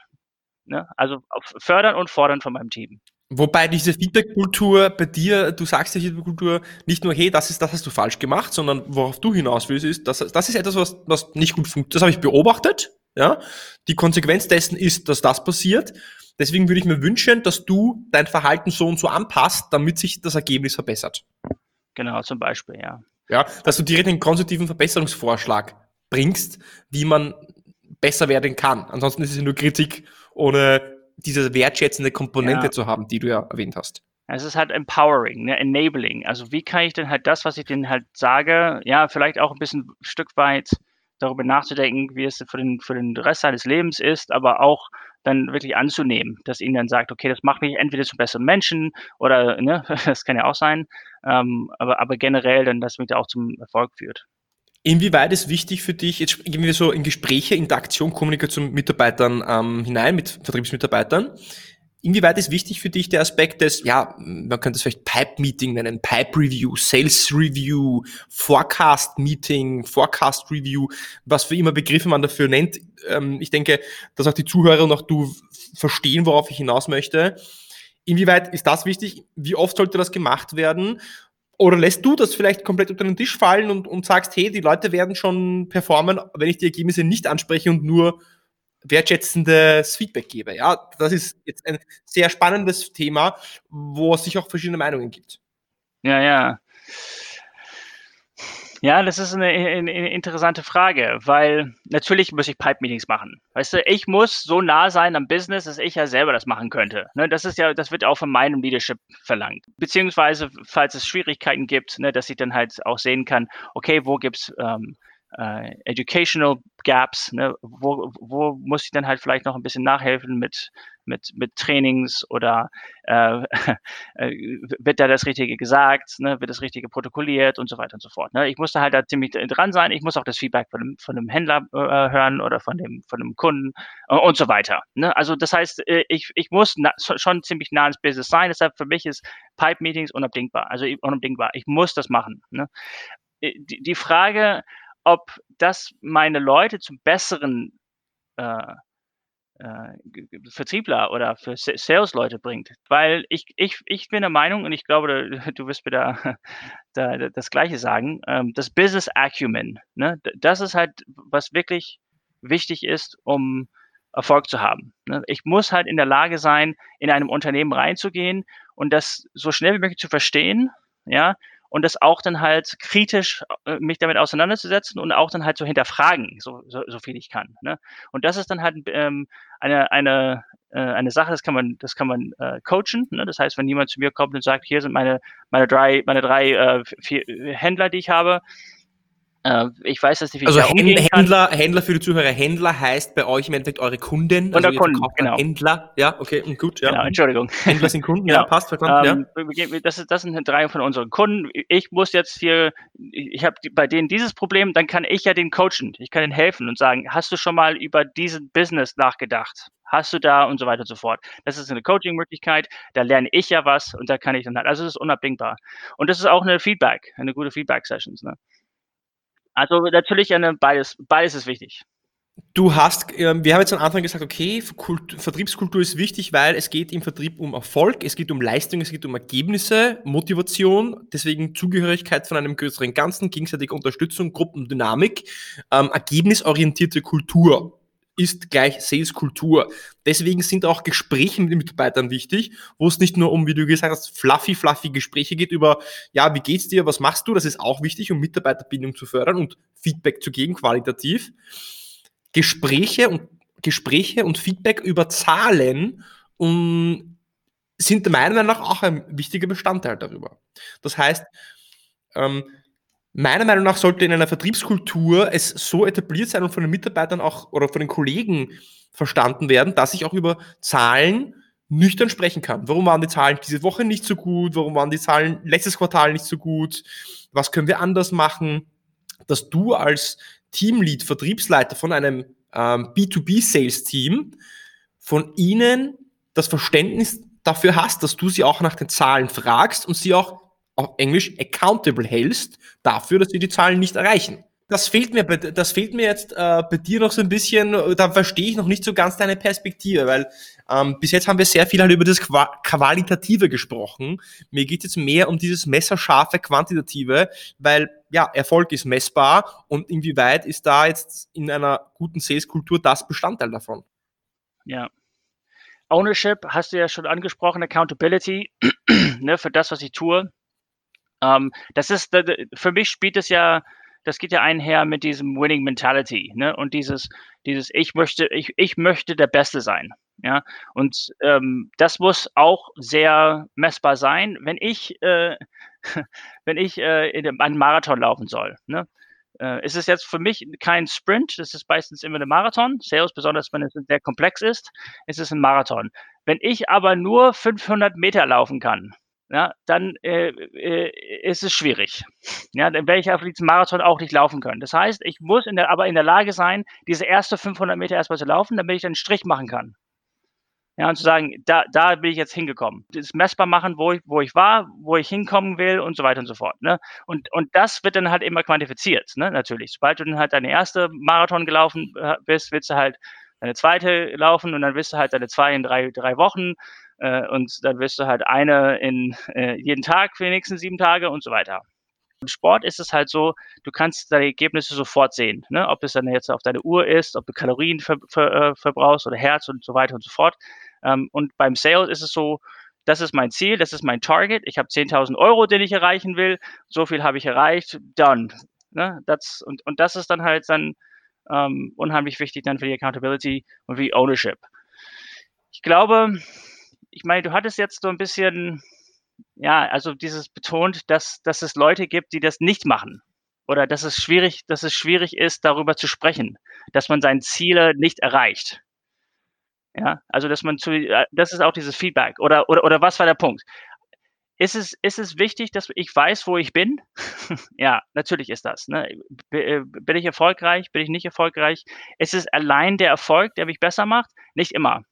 Ne? Also fördern und fordern von meinem Team. Wobei diese Feedback-Kultur bei dir, du sagst ja Feedback-Kultur nicht nur, hey, das ist, das hast du falsch gemacht, sondern worauf du hinaus willst, ist, das, das ist etwas, was, was nicht gut funktioniert. Das habe ich beobachtet. Ja? Die Konsequenz dessen ist, dass das passiert. Deswegen würde ich mir wünschen, dass du dein Verhalten so und so anpasst, damit sich das Ergebnis verbessert. Genau, zum Beispiel, ja. Ja, dass du direkt einen konstruktiven Verbesserungsvorschlag bringst, wie man besser werden kann. Ansonsten ist es nur Kritik ohne diese wertschätzende Komponente ja. zu haben, die du ja erwähnt hast. Es ist halt empowering, ne? enabling. Also wie kann ich denn halt das, was ich denen halt sage, ja, vielleicht auch ein bisschen ein Stück weit darüber nachzudenken, wie es für den, für den Rest seines Lebens ist, aber auch dann wirklich anzunehmen, dass ihnen dann sagt, okay, das macht mich entweder zum besseren Menschen oder, ne, das kann ja auch sein, ähm, aber, aber generell dann, dass mich da auch zum Erfolg führt. Inwieweit ist wichtig für dich, jetzt gehen wir so in Gespräche, Interaktion, Kommunikation mit Mitarbeitern ähm, hinein, mit Vertriebsmitarbeitern. Inwieweit ist wichtig für dich der Aspekt des, ja, man könnte es vielleicht Pipe-Meeting nennen, Pipe-Review, Sales-Review, Forecast-Meeting, Forecast-Review, was für immer Begriffe man dafür nennt. Ähm, ich denke, dass auch die Zuhörer und auch du verstehen, worauf ich hinaus möchte. Inwieweit ist das wichtig? Wie oft sollte das gemacht werden? Oder lässt du das vielleicht komplett unter den Tisch fallen und, und sagst, hey, die Leute werden schon performen, wenn ich die Ergebnisse nicht anspreche und nur wertschätzendes Feedback gebe. Ja, das ist jetzt ein sehr spannendes Thema, wo es sich auch verschiedene Meinungen gibt. Ja, ja. Ja, das ist eine, eine, interessante Frage, weil natürlich muss ich Pipe-Meetings machen. Weißt du, ich muss so nah sein am Business, dass ich ja selber das machen könnte. Ne, das ist ja, das wird auch von meinem Leadership verlangt. Beziehungsweise, falls es Schwierigkeiten gibt, ne, dass ich dann halt auch sehen kann, okay, wo gibt's ähm, äh, Educational Gaps, ne? wo, wo muss ich dann halt vielleicht noch ein bisschen nachhelfen mit, mit, mit Trainings oder äh, äh, wird da das Richtige gesagt, ne? wird das Richtige protokolliert und so weiter und so fort. Ne? Ich muss da halt da ziemlich dran sein, ich muss auch das Feedback von dem, von dem Händler äh, hören oder von dem, von dem Kunden äh, und so weiter. Ne? Also das heißt, äh, ich, ich muss na, schon ziemlich nah ins Business sein, deshalb für mich ist Pipe-Meetings unabdingbar, also unabdingbar. Ich muss das machen. Ne? Die, die Frage, ob das meine Leute zum besseren äh, äh, Vertriebler oder für Sales-Leute bringt. Weil ich, ich, ich bin der Meinung, und ich glaube, du wirst mir da, da das Gleiche sagen, ähm, das Business Acumen, ne, das ist halt, was wirklich wichtig ist, um Erfolg zu haben. Ne? Ich muss halt in der Lage sein, in einem Unternehmen reinzugehen und das so schnell wie möglich zu verstehen, ja, und das auch dann halt kritisch äh, mich damit auseinanderzusetzen und auch dann halt zu hinterfragen, so, so, so viel ich kann. Ne? Und das ist dann halt ähm, eine, eine, äh, eine Sache, das kann man, das kann man äh, coachen. Ne? Das heißt, wenn jemand zu mir kommt und sagt, hier sind meine, meine drei, meine drei äh, vier Händler, die ich habe, äh, ich weiß, dass die Also Händler, Händler für die Zuhörer, Händler heißt bei euch im Endeffekt eure Kunden. Also Kunden, genau. Händler, ja, okay, gut, ja. Genau, Entschuldigung. Händler sind Kunden, genau. ja, passt, verstanden, ähm, ja. Das, ist, das sind drei von unseren Kunden. Ich muss jetzt hier, ich habe bei denen dieses Problem, dann kann ich ja den coachen. Ich kann ihnen helfen und sagen, hast du schon mal über diesen Business nachgedacht? Hast du da und so weiter und so fort. Das ist eine Coaching-Möglichkeit, da lerne ich ja was und da kann ich dann halt, also das ist unabdingbar. Und das ist auch eine Feedback, eine gute Feedback-Sessions. Ne? Also natürlich eine, beides, beides ist wichtig. Du hast, äh, wir haben jetzt am Anfang gesagt, okay, Kult, Vertriebskultur ist wichtig, weil es geht im Vertrieb um Erfolg, es geht um Leistung, es geht um Ergebnisse, Motivation, deswegen Zugehörigkeit von einem größeren Ganzen, gegenseitige Unterstützung, Gruppendynamik, ähm, ergebnisorientierte Kultur ist gleich Sales-Kultur. Deswegen sind auch Gespräche mit den Mitarbeitern wichtig, wo es nicht nur um, wie du gesagt hast, fluffy, fluffy Gespräche geht über, ja, wie geht's dir, was machst du? Das ist auch wichtig, um Mitarbeiterbindung zu fördern und Feedback zu geben, qualitativ. Gespräche und Gespräche und Feedback über Zahlen und sind meiner Meinung nach auch ein wichtiger Bestandteil darüber. Das heißt, ähm, Meiner Meinung nach sollte in einer Vertriebskultur es so etabliert sein und von den Mitarbeitern auch oder von den Kollegen verstanden werden, dass ich auch über Zahlen nüchtern sprechen kann. Warum waren die Zahlen diese Woche nicht so gut? Warum waren die Zahlen letztes Quartal nicht so gut? Was können wir anders machen? Dass du als Teamlead, Vertriebsleiter von einem ähm, B2B-Sales-Team von ihnen das Verständnis dafür hast, dass du sie auch nach den Zahlen fragst und sie auch auf Englisch accountable hältst dafür, dass sie die Zahlen nicht erreichen. Das fehlt mir, das fehlt mir jetzt äh, bei dir noch so ein bisschen, da verstehe ich noch nicht so ganz deine Perspektive, weil ähm, bis jetzt haben wir sehr viel halt über das Qua Qualitative gesprochen. Mir geht es jetzt mehr um dieses messerscharfe Quantitative, weil ja, Erfolg ist messbar und inwieweit ist da jetzt in einer guten Sales-Kultur das Bestandteil davon? Ja. Ownership hast du ja schon angesprochen, Accountability ne, für das, was ich tue. Ähm, das ist, für mich spielt es ja, das geht ja einher mit diesem Winning Mentality, ne? Und dieses, dieses, ich möchte, ich, ich möchte der Beste sein. Ja, und ähm, das muss auch sehr messbar sein, wenn ich, äh, wenn ich äh, in einem Marathon laufen soll. Ne? Äh, ist es jetzt für mich kein Sprint, das ist meistens immer ein Marathon. Sales, besonders wenn es sehr komplex ist, ist es ein Marathon. Wenn ich aber nur 500 Meter laufen kann, ja, dann äh, äh, ist es schwierig. Ja, dann werde ich auf diesem Marathon auch nicht laufen können. Das heißt, ich muss in der, aber in der Lage sein, diese erste 500 Meter erstmal zu laufen, damit ich dann einen Strich machen kann. Ja, und zu sagen, da, da bin ich jetzt hingekommen. Das messbar machen, wo ich, wo ich war, wo ich hinkommen will und so weiter und so fort. Ne? Und, und das wird dann halt immer quantifiziert, ne? natürlich. Sobald du dann halt deine erste Marathon gelaufen äh, bist, willst du halt deine zweite laufen und dann wirst du halt deine zwei in drei, drei Wochen äh, und dann wirst du halt eine in äh, jeden Tag für die nächsten sieben Tage und so weiter. Im Sport ist es halt so, du kannst deine Ergebnisse sofort sehen, ne? ob es dann jetzt auf deine Uhr ist, ob du Kalorien ver, ver, äh, verbrauchst oder Herz und so weiter und so fort. Ähm, und beim Sales ist es so, das ist mein Ziel, das ist mein Target, ich habe 10.000 Euro, den ich erreichen will, so viel habe ich erreicht, done. Ne? Das, und, und das ist dann halt dann ähm, unheimlich wichtig dann für die Accountability und für die Ownership. Ich glaube, ich meine, du hattest jetzt so ein bisschen, ja, also dieses betont, dass, dass es Leute gibt, die das nicht machen. Oder dass es schwierig, dass es schwierig ist, darüber zu sprechen, dass man seine Ziele nicht erreicht. Ja, also dass man zu, äh, das ist auch dieses Feedback. Oder, oder, oder was war der Punkt? Ist es, ist es wichtig, dass ich weiß, wo ich bin? ja, natürlich ist das. Ne? Äh, bin ich erfolgreich? Bin ich nicht erfolgreich? Ist es allein der Erfolg, der mich besser macht? Nicht immer.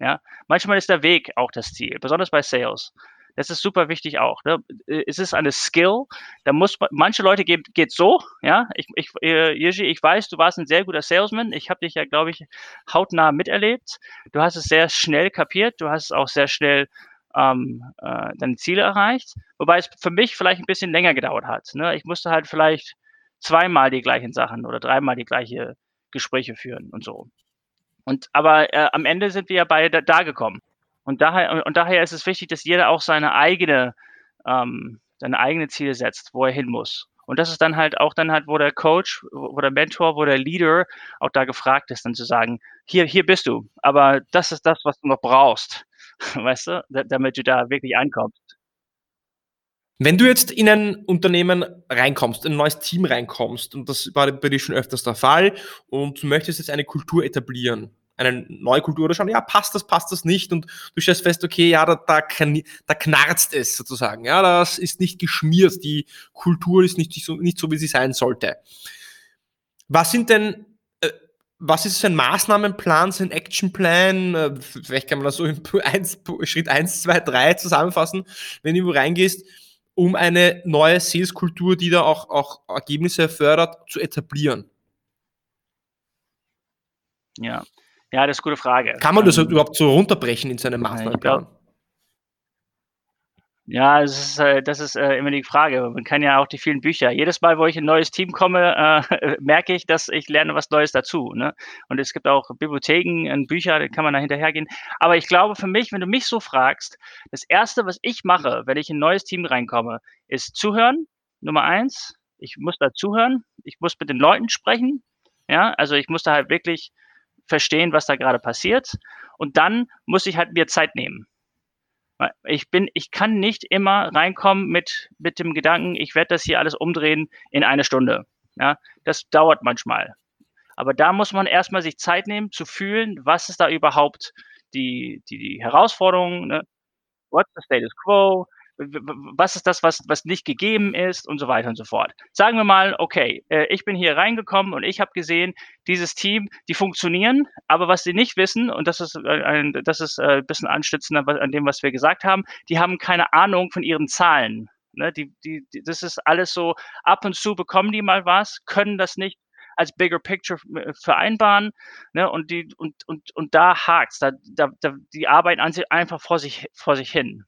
Ja, manchmal ist der Weg auch das Ziel, besonders bei Sales. Das ist super wichtig auch. Ne? Äh, es ist eine Skill. Da muss man, manche Leute geht, geht so, ja. Ich, ich, äh, ich weiß, du warst ein sehr guter Salesman. Ich habe dich ja, glaube ich, hautnah miterlebt. Du hast es sehr schnell kapiert. Du hast es auch sehr schnell ähm, äh, deine Ziele erreicht. Wobei es für mich vielleicht ein bisschen länger gedauert hat. Ne? Ich musste halt vielleicht zweimal die gleichen Sachen oder dreimal die gleiche Gespräche führen und so. Und aber äh, am Ende sind wir ja beide da gekommen. Und daher, und daher ist es wichtig, dass jeder auch seine eigene, ähm, seine eigene Ziele setzt, wo er hin muss. Und das ist dann halt auch dann halt, wo der Coach, wo der Mentor, wo der Leader auch da gefragt ist, dann zu sagen, hier, hier bist du, aber das ist das, was du noch brauchst, weißt du, damit du da wirklich ankommst. Wenn du jetzt in ein Unternehmen reinkommst, ein neues Team reinkommst, und das war bei dir schon öfters der Fall, und du möchtest jetzt eine Kultur etablieren, eine neue Kultur oder schauen, ja, passt das, passt das nicht, und du stellst fest, okay, ja, da, da, da knarzt es sozusagen, ja, das ist nicht geschmiert, die Kultur ist nicht so, nicht so wie sie sein sollte. Was sind denn äh, was ist ein Maßnahmenplan, ein Actionplan? Äh, vielleicht kann man das so in Schritt 1, 2, 3 zusammenfassen, wenn du reingehst um eine neue Sales-Kultur, die da auch, auch Ergebnisse fördert, zu etablieren? Ja, ja, das ist eine gute Frage. Kann man das ähm, überhaupt so runterbrechen in seinem Maßnahmenplan? Ja, das ist, äh, das ist äh, immer die Frage. Man kann ja auch die vielen Bücher. Jedes Mal, wo ich in ein neues Team komme, äh, merke ich, dass ich lerne was Neues dazu. Ne? Und es gibt auch Bibliotheken und Bücher, da kann man da hinterhergehen. Aber ich glaube für mich, wenn du mich so fragst, das Erste, was ich mache, wenn ich in ein neues Team reinkomme, ist zuhören. Nummer eins. Ich muss da zuhören. Ich muss mit den Leuten sprechen. Ja, also ich muss da halt wirklich verstehen, was da gerade passiert. Und dann muss ich halt mir Zeit nehmen. Ich bin, ich kann nicht immer reinkommen mit, mit dem Gedanken, ich werde das hier alles umdrehen in eine Stunde. Ja, das dauert manchmal. Aber da muss man erstmal sich Zeit nehmen, zu fühlen, was ist da überhaupt die, die, die Herausforderung, ne? What's the status quo? Was ist das, was, was nicht gegeben ist und so weiter und so fort. Sagen wir mal, okay, äh, ich bin hier reingekommen und ich habe gesehen, dieses Team, die funktionieren, aber was sie nicht wissen, und das ist äh, ein, das ist äh, ein bisschen anstützender an dem, was wir gesagt haben, die haben keine Ahnung von ihren Zahlen. Ne? Die, die, das ist alles so, ab und zu bekommen die mal was, können das nicht als Bigger Picture vereinbaren. Ne? Und, die, und, und, und da hakt's, da, da, da, die arbeiten einfach vor sich, vor sich hin.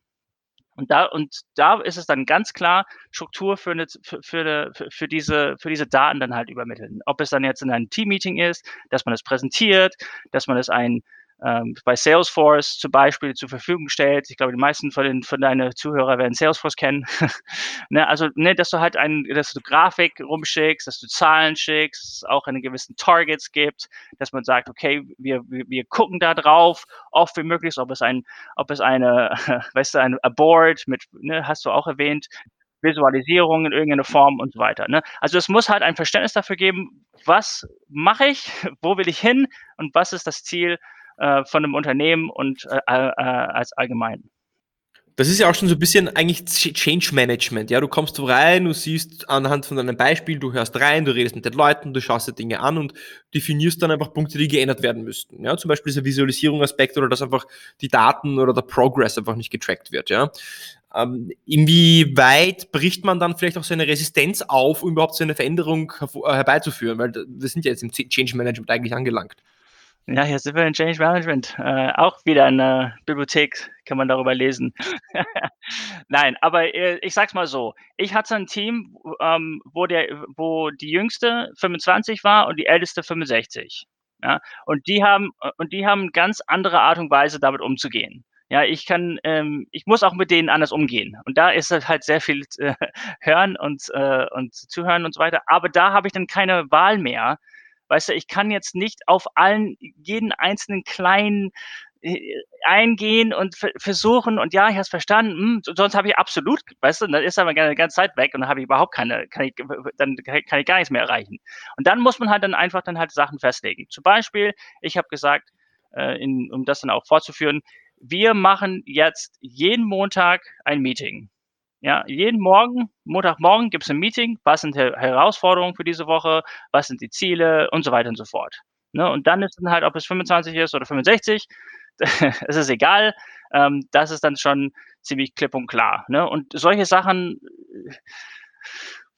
Und da, und da ist es dann ganz klar, Struktur für, eine, für, für, für, diese, für diese Daten dann halt übermitteln. Ob es dann jetzt in einem Team-Meeting ist, dass man es präsentiert, dass man es ein, ähm, bei Salesforce zum Beispiel zur Verfügung stellt. Ich glaube, die meisten von, den, von deinen Zuhörer werden Salesforce kennen. ne, also, ne, dass du halt ein, dass du Grafik rumschickst, dass du Zahlen schickst, auch eine gewissen Targets gibt, dass man sagt, okay, wir, wir, wir gucken da drauf, oft wie möglich, ob es ein, ob es eine, weißt du, ein Board mit, ne, hast du auch erwähnt, Visualisierung in irgendeiner Form und so weiter. Ne? Also es muss halt ein Verständnis dafür geben, was mache ich, wo will ich hin und was ist das Ziel äh, von einem Unternehmen und äh, äh, als allgemein. Das ist ja auch schon so ein bisschen eigentlich Change Management. Ja, du kommst rein, du siehst anhand von deinem Beispiel, du hörst rein, du redest mit den Leuten, du schaust dir Dinge an und definierst dann einfach Punkte, die geändert werden müssten. Ja, zum Beispiel dieser Visualisierungsaspekt oder dass einfach die Daten oder der Progress einfach nicht getrackt wird. Ja, ähm, inwieweit bricht man dann vielleicht auch seine Resistenz auf, um überhaupt so eine Veränderung herbeizuführen? Weil wir sind ja jetzt im Change Management eigentlich angelangt. Ja, hier sind wir in Change Management. Äh, auch wieder in der Bibliothek kann man darüber lesen. Nein, aber äh, ich sag's mal so. Ich hatte ein Team, ähm, wo, der, wo die jüngste 25 war und die älteste 65. Ja? Und, die haben, und die haben ganz andere Art und Weise, damit umzugehen. Ja, ich kann, ähm, ich muss auch mit denen anders umgehen. Und da ist halt sehr viel äh, hören und, äh, und zuhören und so weiter. Aber da habe ich dann keine Wahl mehr, Weißt du, ich kann jetzt nicht auf allen, jeden einzelnen kleinen äh, eingehen und versuchen und ja, ich habe es verstanden, hm, sonst habe ich absolut, weißt du, dann ist aber eine ganze Zeit weg und dann habe ich überhaupt keine, kann ich, dann kann ich gar nichts mehr erreichen. Und dann muss man halt dann einfach dann halt Sachen festlegen. Zum Beispiel, ich habe gesagt, äh, in, um das dann auch fortzuführen, wir machen jetzt jeden Montag ein Meeting. Ja, jeden Morgen, Montagmorgen gibt es ein Meeting. Was sind die Herausforderungen für diese Woche? Was sind die Ziele? Und so weiter und so fort. Ne? Und dann ist dann halt, ob es 25 ist oder 65, es ist egal. Ähm, das ist dann schon ziemlich klipp und klar. Ne? Und solche Sachen äh,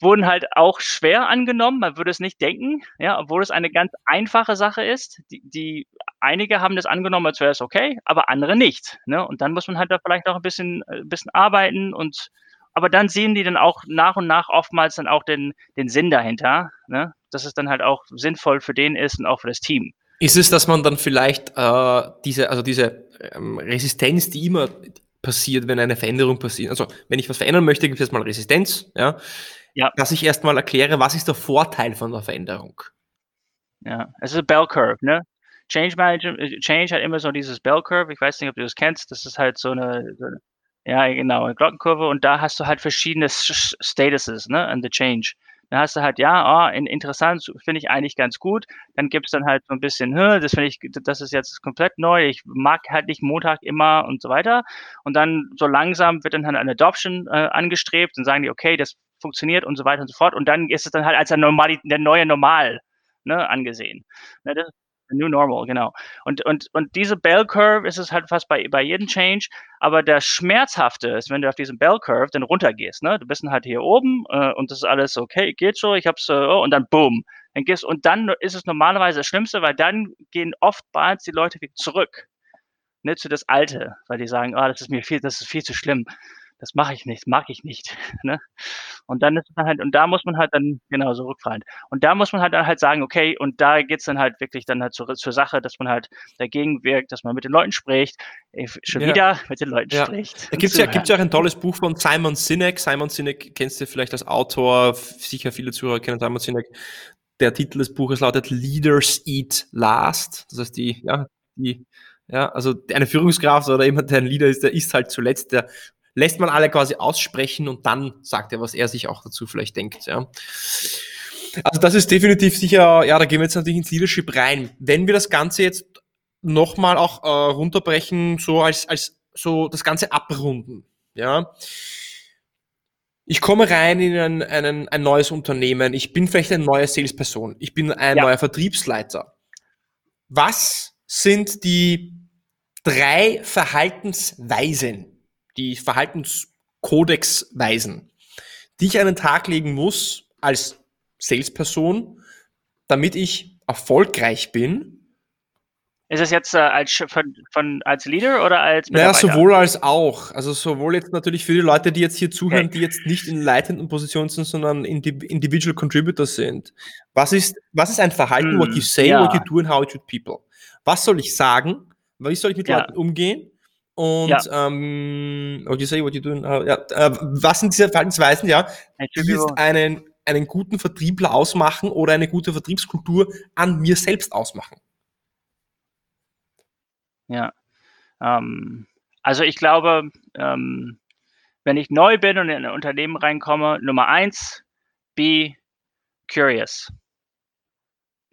wurden halt auch schwer angenommen. Man würde es nicht denken, ja, obwohl es eine ganz einfache Sache ist. Die, die einige haben das angenommen, als wäre es okay, aber andere nicht. Ne? Und dann muss man halt da vielleicht auch ein bisschen, ein äh, bisschen arbeiten und aber dann sehen die dann auch nach und nach oftmals dann auch den, den Sinn dahinter, ne? dass es dann halt auch sinnvoll für den ist und auch für das Team. Ist es, dass man dann vielleicht äh, diese, also diese ähm, Resistenz, die immer passiert, wenn eine Veränderung passiert, also wenn ich was verändern möchte, gibt es erstmal Resistenz, ja? ja. dass ich erstmal erkläre, was ist der Vorteil von der Veränderung? Ja, es ist ein Bell Curve, ne? Change Management, äh, Change hat immer so dieses Bell Curve, ich weiß nicht, ob du das kennst, das ist halt so eine, so eine ja, genau, Glockenkurve und da hast du halt verschiedene Statuses, ne, in the change. Da hast du halt, ja, oh, interessant, finde ich eigentlich ganz gut. Dann gibt es dann halt so ein bisschen, das finde ich, das ist jetzt komplett neu. Ich mag halt nicht Montag immer und so weiter. Und dann so langsam wird dann halt eine Adoption äh, angestrebt und sagen die, okay, das funktioniert und so weiter und so fort. Und dann ist es dann halt als der, Normal, der neue Normal ne, angesehen. Ne, das, New Normal, genau. Und, und, und diese Bell Curve ist es halt fast bei, bei jedem Change, aber der Schmerzhafte ist, wenn du auf diesem Bell Curve dann runtergehst, ne? Du bist dann halt hier oben äh, und das ist alles okay, geht so, ich hab's, äh, oh, und dann boom. Dann gehst, und dann ist es normalerweise das Schlimmste, weil dann gehen oftmals die Leute wieder zurück, ne, zu das Alte, weil die sagen, oh, das ist mir viel, das ist viel zu schlimm das mache ich nicht, mag ich nicht. Ne? Und dann ist man halt, und da muss man halt dann genauso rückfallen. Und da muss man halt dann halt sagen, okay, und da geht's dann halt wirklich dann halt zur, zur Sache, dass man halt dagegen wirkt, dass man mit den Leuten spricht, schon ja. wieder mit den Leuten ja. spricht. Da gibt's ja, gibt's ja auch ein tolles Buch von Simon Sinek. Simon Sinek kennst du vielleicht als Autor, sicher viele Zuhörer kennen Simon Sinek. Der Titel des Buches lautet Leaders Eat Last. Das heißt, die, ja, die, ja, also eine Führungskraft oder jemand, der ein Leader ist, der isst halt zuletzt, der lässt man alle quasi aussprechen und dann sagt er, was er sich auch dazu vielleicht denkt. Ja. Also das ist definitiv sicher, ja, da gehen wir jetzt natürlich ins Leadership rein. Wenn wir das Ganze jetzt nochmal auch äh, runterbrechen, so als, als so das Ganze abrunden, ja. Ich komme rein in ein, einen, ein neues Unternehmen, ich bin vielleicht eine neue Salesperson, ich bin ein ja. neuer Vertriebsleiter. Was sind die drei Verhaltensweisen, die Verhaltenskodex-Weisen, die ich an den Tag legen muss als Salesperson, damit ich erfolgreich bin. Ist es jetzt äh, als, von, von, als Leader oder als Mitarbeiter? Naja, sowohl als auch. Also sowohl jetzt natürlich für die Leute, die jetzt hier zuhören, okay. die jetzt nicht in leitenden Positionen sind, sondern Individual Contributors sind. Was ist, was ist ein Verhalten, hm, what you say, ja. what you do and how you treat people? Was soll ich sagen? Wie soll ich mit ja. Leuten umgehen? Und ja. ähm, what you say, what you do, uh, ja, äh, was sind diese Verhaltensweisen, ja, die jetzt einen, einen guten Vertriebler ausmachen oder eine gute Vertriebskultur an mir selbst ausmachen? Ja, ähm, also ich glaube, ähm, wenn ich neu bin und in ein Unternehmen reinkomme, Nummer eins, be curious.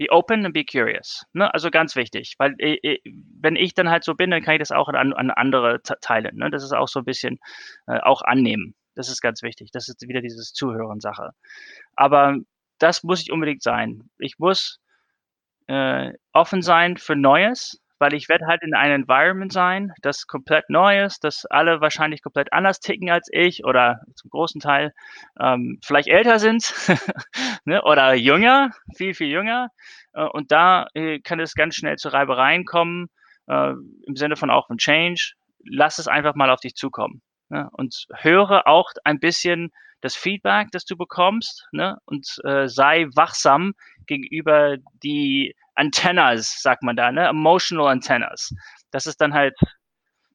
Be open and be curious. Ne? Also ganz wichtig, weil äh, äh, wenn ich dann halt so bin, dann kann ich das auch an, an andere teilen. Ne? Das ist auch so ein bisschen äh, auch annehmen. Das ist ganz wichtig. Das ist wieder dieses Zuhören-Sache. Aber das muss ich unbedingt sein. Ich muss äh, offen sein für Neues weil ich werde halt in einem Environment sein, das komplett neu ist, dass alle wahrscheinlich komplett anders ticken als ich oder zum großen Teil ähm, vielleicht älter sind ne, oder jünger, viel, viel jünger. Äh, und da äh, kann es ganz schnell zu Reibereien kommen, äh, im Sinne von auch von Change. Lass es einfach mal auf dich zukommen. Ne? Und höre auch ein bisschen das Feedback, das du bekommst, ne? und äh, sei wachsam gegenüber die Antennas, sagt man da, ne? emotional Antennas. Das ist dann halt,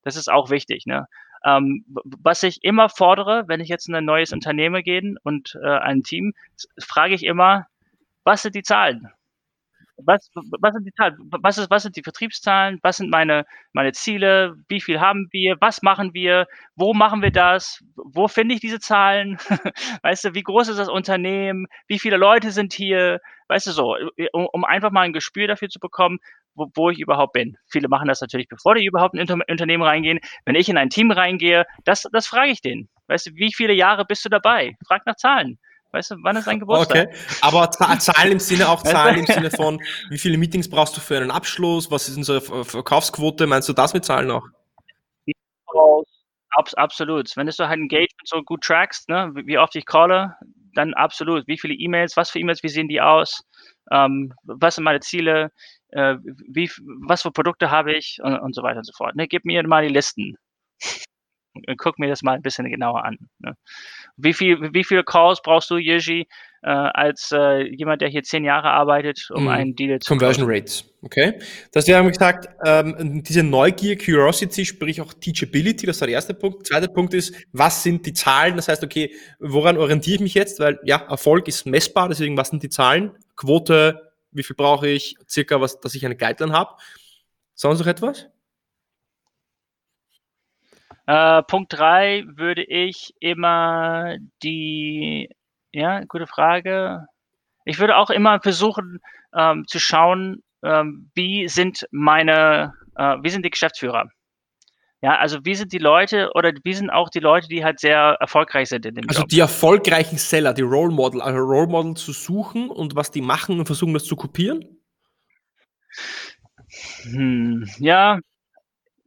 das ist auch wichtig. Ne? Ähm, was ich immer fordere, wenn ich jetzt in ein neues Unternehmen gehe und äh, ein Team, frage ich immer, was sind die Zahlen? Was, was sind die Zahlen? Was, ist, was sind die Vertriebszahlen? Was sind meine, meine Ziele? Wie viel haben wir? Was machen wir? Wo machen wir das? Wo finde ich diese Zahlen? weißt du, wie groß ist das Unternehmen? Wie viele Leute sind hier? Weißt du so, um, um einfach mal ein Gespür dafür zu bekommen, wo, wo ich überhaupt bin. Viele machen das natürlich, bevor die überhaupt in ein Unternehmen reingehen. Wenn ich in ein Team reingehe, das, das frage ich den. Weißt du, wie viele Jahre bist du dabei? Frag nach Zahlen. Weißt du, wann ist dein Geburtstag? Okay, aber Zahlen im Sinne auch Zahlen im Sinne von, wie viele Meetings brauchst du für einen Abschluss? Was ist unsere Verkaufsquote? Meinst du das mit Zahlen auch? absolut. Wenn du halt Engagement so gut trackst, ne, wie oft ich calle, dann absolut. Wie viele E-Mails, was für E-Mails, wie sehen die aus? Ähm, was sind meine Ziele? Äh, wie, was für Produkte habe ich? Und, und so weiter und so fort. Ne, gib mir mal die Listen guck mir das mal ein bisschen genauer an. Ne? Wie, viel, wie viele Calls brauchst du, Yeji, äh, als äh, jemand, der hier zehn Jahre arbeitet, um mm, einen Deal zu Conversion closen? Rates, okay. Das wäre gesagt, ähm, diese Neugier, Curiosity, sprich auch Teachability, das war der erste Punkt. Zweiter Punkt ist, was sind die Zahlen? Das heißt, okay, woran orientiere ich mich jetzt? Weil ja, Erfolg ist messbar, deswegen was sind die Zahlen? Quote, wie viel brauche ich, circa was, dass ich eine Guideline habe. Sonst noch etwas? Äh, Punkt drei würde ich immer die, ja, gute Frage. Ich würde auch immer versuchen ähm, zu schauen, ähm, wie sind meine, äh, wie sind die Geschäftsführer? Ja, also wie sind die Leute oder wie sind auch die Leute, die halt sehr erfolgreich sind in dem Also Job? die erfolgreichen Seller, die Role Model, also Role Model zu suchen und was die machen und versuchen das zu kopieren? Hm, ja,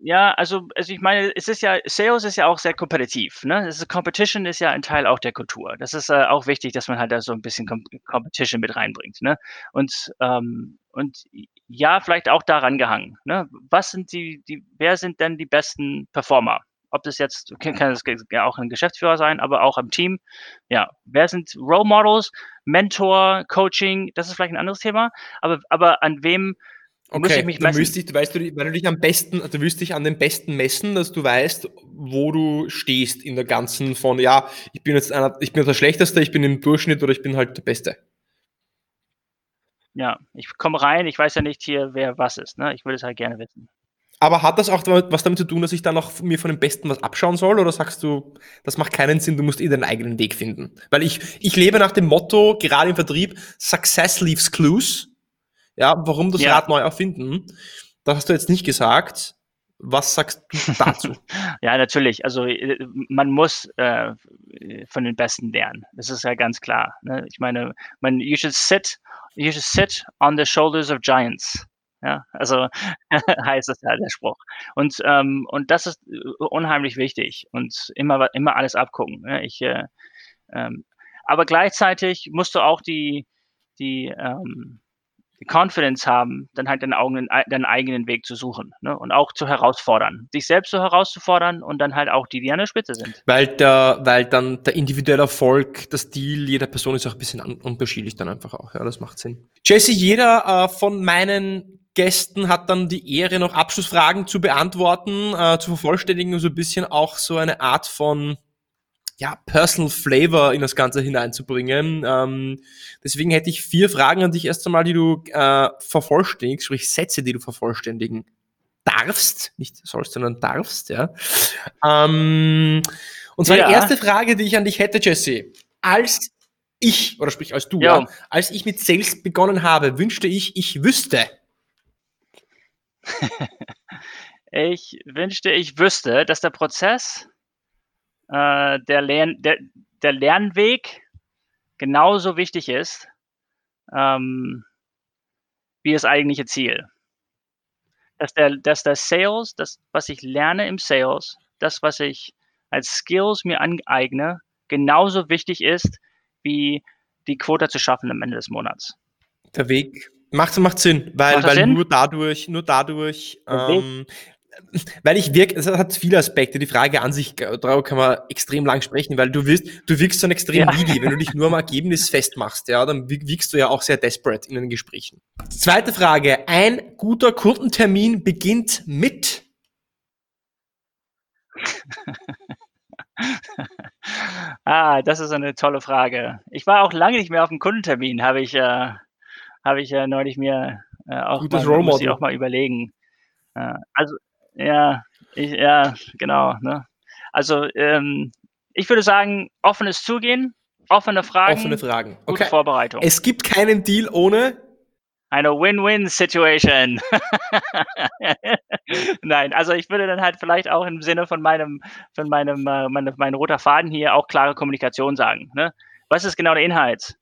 ja, also, also ich meine, es ist ja, Sales ist ja auch sehr kompetitiv. Ne? Das ist, Competition ist ja ein Teil auch der Kultur. Das ist äh, auch wichtig, dass man halt da so ein bisschen Com Competition mit reinbringt. Ne? Und, ähm, und ja, vielleicht auch daran gehangen. Ne? Was sind die, die, wer sind denn die besten Performer? Ob das jetzt, kann, kann das auch ein Geschäftsführer sein, aber auch im Team. Ja, wer sind Role Models, Mentor, Coaching? Das ist vielleicht ein anderes Thema. Aber, aber an wem Okay, muss ich mich messen. Du dich, weißt du, weil du dich am besten, du wirst dich an den besten messen, dass du weißt, wo du stehst in der ganzen von, ja, ich bin jetzt einer, ich bin der Schlechteste, ich bin im Durchschnitt oder ich bin halt der Beste. Ja, ich komme rein, ich weiß ja nicht hier, wer was ist, ne? Ich würde es halt gerne wissen. Aber hat das auch was damit zu tun, dass ich dann auch mir von dem Besten was abschauen soll? Oder sagst du, das macht keinen Sinn, du musst eh deinen eigenen Weg finden? Weil ich, ich lebe nach dem Motto, gerade im Vertrieb, Success leaves clues. Ja, warum das ja. Rad neu erfinden? Das hast du jetzt nicht gesagt. Was sagst du dazu? ja, natürlich. Also äh, man muss äh, von den Besten lernen. Das ist ja ganz klar. Ne? Ich meine, man, you should sit, you should sit on the shoulders of giants. Ja, also heißt es ja der Spruch. Und ähm, und das ist unheimlich wichtig und immer immer alles abgucken. Ne? Ich, äh, ähm, aber gleichzeitig musst du auch die die ähm, die Confidence haben, dann halt deinen, eigenen, deinen eigenen Weg zu suchen ne? und auch zu herausfordern, dich selbst so herauszufordern und dann halt auch die, die an der Spitze sind. Weil der, weil dann der individuelle Erfolg, das Stil jeder Person ist auch ein bisschen unterschiedlich dann einfach auch. Ja, das macht Sinn. Jesse, jeder äh, von meinen Gästen hat dann die Ehre, noch Abschlussfragen zu beantworten, äh, zu vervollständigen und so ein bisschen auch so eine Art von ja, Personal Flavor in das Ganze hineinzubringen. Ähm, deswegen hätte ich vier Fragen an dich erst einmal, die du äh, vervollständigst, sprich Sätze, die du vervollständigen darfst, nicht sollst, sondern darfst, ja. Ähm, und zwar ja. die erste Frage, die ich an dich hätte, Jesse. Als ich, oder sprich als du, ja. Als ich mit Sales begonnen habe, wünschte ich, ich wüsste. ich wünschte, ich wüsste, dass der Prozess äh, der, Lern der, der Lernweg genauso wichtig ist ähm, wie das eigentliche Ziel. Dass der, dass der Sales, das, was ich lerne im Sales, das, was ich als Skills mir aneigne, genauso wichtig ist, wie die Quote zu schaffen am Ende des Monats. Der Weg Macht, macht Sinn, weil, macht weil Sinn? nur dadurch, nur dadurch, ähm, weil ich wirke, es hat viele Aspekte. Die Frage an sich, darüber kann man extrem lang sprechen, weil du wirst, du wirkst dann extrem ja. needy. Wenn du dich nur am Ergebnis festmachst, ja, dann wirkst du ja auch sehr desperate in den Gesprächen. Zweite Frage. Ein guter Kundentermin beginnt mit ah, das ist eine tolle Frage. Ich war auch lange nicht mehr auf einem Kundentermin, habe ich, äh, habe ich äh, neulich mir äh, auch, Gutes mal, muss ich auch mal überlegen. Äh, also, ja, ich, ja, genau. Ne? Also, ähm, ich würde sagen, offenes Zugehen, offene Fragen, offene Fragen. Okay. gute Vorbereitung. Es gibt keinen Deal ohne eine Win-Win-Situation. Nein, also ich würde dann halt vielleicht auch im Sinne von meinem, von meinem, äh, mein, mein roter Faden hier auch klare Kommunikation sagen. Ne? Was ist genau der Inhalt?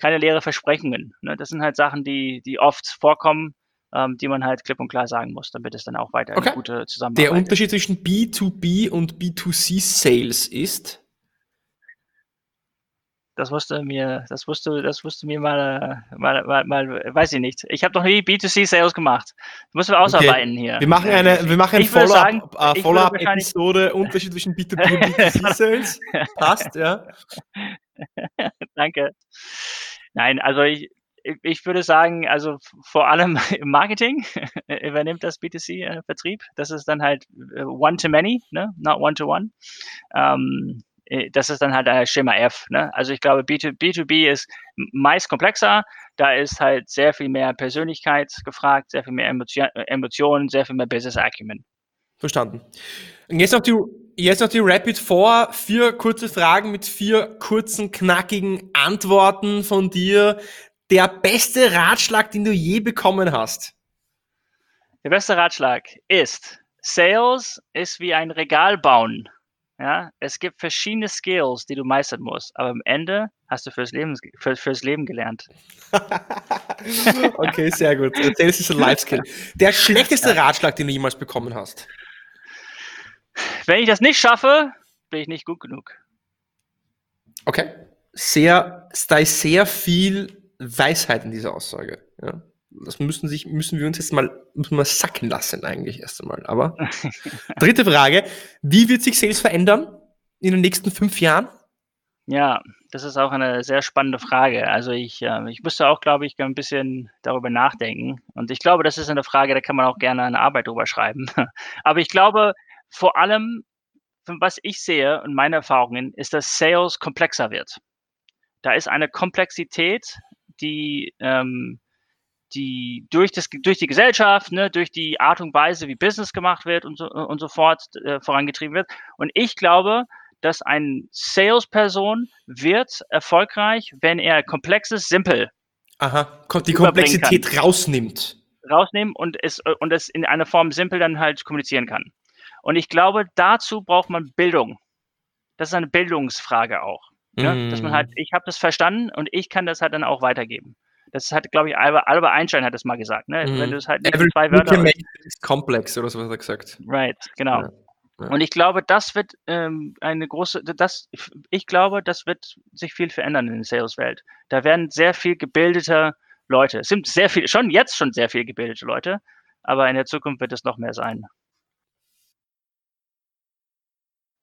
Keine leere Versprechungen. Ne? Das sind halt Sachen, die, die oft vorkommen, ähm, die man halt klipp und klar sagen muss, damit es dann auch weiter okay. eine gute Zusammenarbeit Der Unterschied ist. zwischen B2B und B2C Sales ist? Das wusste mir, das wusste, das wusste mir mal, mal, mal, mal weiß ich nicht. Ich habe noch nie B2C Sales gemacht. Müssen wir ausarbeiten okay. hier. Wir machen eine, wir machen eine Follow-up uh, Follow Episode Unterschied zwischen B2B und B2C Sales. Passt, ja. Danke. Nein, also ich, ich würde sagen, also vor allem im Marketing übernimmt das B2C-Vertrieb. Äh, das ist dann halt äh, One-to-Many, ne? not One-to-One. Ähm, äh, das ist dann halt ein Schema F. Ne? Also ich glaube, B2, B2B ist meist komplexer. Da ist halt sehr viel mehr Persönlichkeit gefragt, sehr viel mehr Emotionen, sehr viel mehr Business Acumen. Verstanden. Und jetzt noch die, jetzt noch die Rapid Four. Vier kurze Fragen mit vier kurzen, knackigen Antworten von dir. Der beste Ratschlag, den du je bekommen hast? Der beste Ratschlag ist, Sales ist wie ein Regal bauen. Ja, es gibt verschiedene Skills, die du meistern musst, aber am Ende hast du fürs Leben, für, fürs Leben gelernt. okay, sehr gut. Das ist ein Life-Skill. Der schlechteste Ratschlag, den du jemals bekommen hast? Wenn ich das nicht schaffe, bin ich nicht gut genug. Okay. Sehr, da ist sehr viel Weisheit in dieser Aussage. Ja das müssen sich, müssen wir uns jetzt mal, müssen wir sacken lassen eigentlich erst einmal. Aber dritte Frage. Wie wird sich Sales verändern in den nächsten fünf Jahren? Ja, das ist auch eine sehr spannende Frage. Also ich, äh, ich müsste auch, glaube ich, ein bisschen darüber nachdenken. Und ich glaube, das ist eine Frage, da kann man auch gerne eine Arbeit drüber schreiben. Aber ich glaube, vor allem, was ich sehe und meine Erfahrungen, ist, dass Sales komplexer wird. Da ist eine Komplexität, die ähm, die durch, das, durch die Gesellschaft, ne, durch die Art und Weise, wie Business gemacht wird und so, und so fort äh, vorangetrieben wird. Und ich glaube, dass ein Salesperson wird erfolgreich, wenn er komplexes simpel Aha, die Komplexität kann. rausnimmt. Rausnehmen und es, und es in einer Form simpel dann halt kommunizieren kann. Und ich glaube, dazu braucht man Bildung. Das ist eine Bildungsfrage auch. Ne? Mm. Dass man halt, ich habe das verstanden und ich kann das halt dann auch weitergeben. Das hat, glaube ich, Albert, Albert Einstein hat das mal gesagt. Ne? Mhm. Wenn du es halt nicht Every zwei Wörter. ist komplex oder so was er gesagt. Right, genau. Ja. Ja. Und ich glaube, das wird ähm, eine große, das, ich glaube, das wird sich viel verändern in der Sales-Welt. Da werden sehr viel gebildete Leute. Es sind sehr viel, schon jetzt schon sehr viel gebildete Leute, aber in der Zukunft wird es noch mehr sein.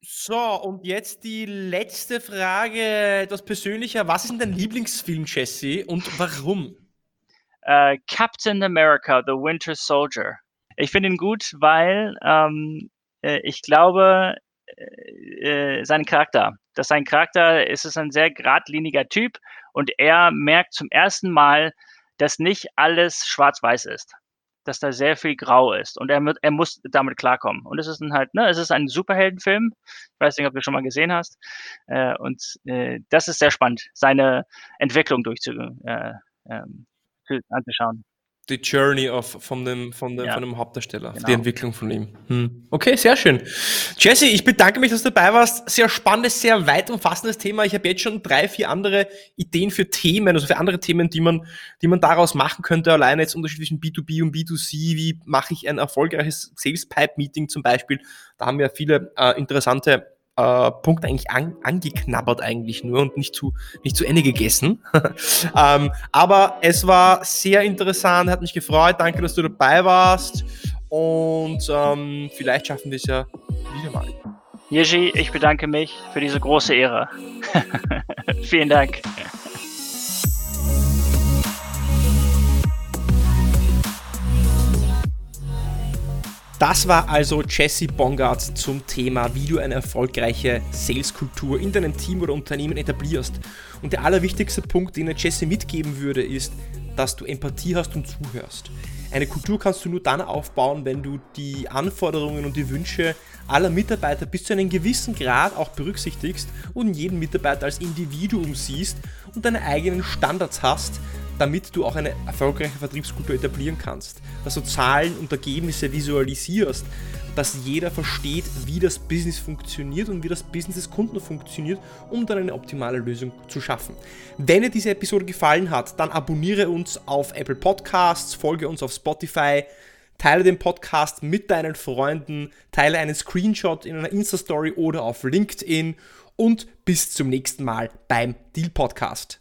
So, und jetzt die letzte Frage, etwas persönlicher. Was ist denn dein Lieblingsfilm, Jesse, und warum? Uh, Captain America, The Winter Soldier. Ich finde ihn gut, weil ähm, äh, ich glaube, äh, äh, sein Charakter, dass sein Charakter ist es ein sehr geradliniger Typ und er merkt zum ersten Mal, dass nicht alles schwarz-weiß ist dass da sehr viel grau ist und er, er muss damit klarkommen. Und es ist ein halt, ne, es ist ein Superheldenfilm. Ich weiß nicht, ob du schon mal gesehen hast. Äh, und äh, das ist sehr spannend, seine Entwicklung durchzu, äh, ähm, anzuschauen die Journey of, von, dem, von, dem, ja. von dem Hauptdarsteller, genau. die Entwicklung von ihm. Hm. Okay, sehr schön. Jesse, ich bedanke mich, dass du dabei warst. Sehr spannendes, sehr weit umfassendes Thema. Ich habe jetzt schon drei, vier andere Ideen für Themen, also für andere Themen, die man, die man daraus machen könnte. Alleine jetzt Unterschied zwischen B2B und B2C. Wie mache ich ein erfolgreiches Sales Pipe Meeting zum Beispiel? Da haben wir viele äh, interessante äh, Punkt eigentlich an, angeknabbert eigentlich nur und nicht zu, nicht zu Ende gegessen. ähm, aber es war sehr interessant, hat mich gefreut. Danke, dass du dabei warst und ähm, vielleicht schaffen wir es ja wieder mal. Jerzy, ich bedanke mich für diese große Ehre. Vielen Dank. Das war also Jesse Bongard zum Thema, wie du eine erfolgreiche Saleskultur in deinem Team oder Unternehmen etablierst. Und der allerwichtigste Punkt, den er Jesse mitgeben würde, ist, dass du Empathie hast und zuhörst. Eine Kultur kannst du nur dann aufbauen, wenn du die Anforderungen und die Wünsche aller Mitarbeiter bis zu einem gewissen Grad auch berücksichtigst und jeden Mitarbeiter als Individuum siehst und deine eigenen Standards hast, damit du auch eine erfolgreiche Vertriebskultur etablieren kannst. Dass du Zahlen und Ergebnisse visualisierst, dass jeder versteht, wie das Business funktioniert und wie das Business des Kunden funktioniert, um dann eine optimale Lösung zu schaffen. Wenn dir diese Episode gefallen hat, dann abonniere uns auf Apple Podcasts, folge uns auf Spotify, teile den Podcast mit deinen Freunden, teile einen Screenshot in einer Insta-Story oder auf LinkedIn und bis zum nächsten Mal beim Deal Podcast.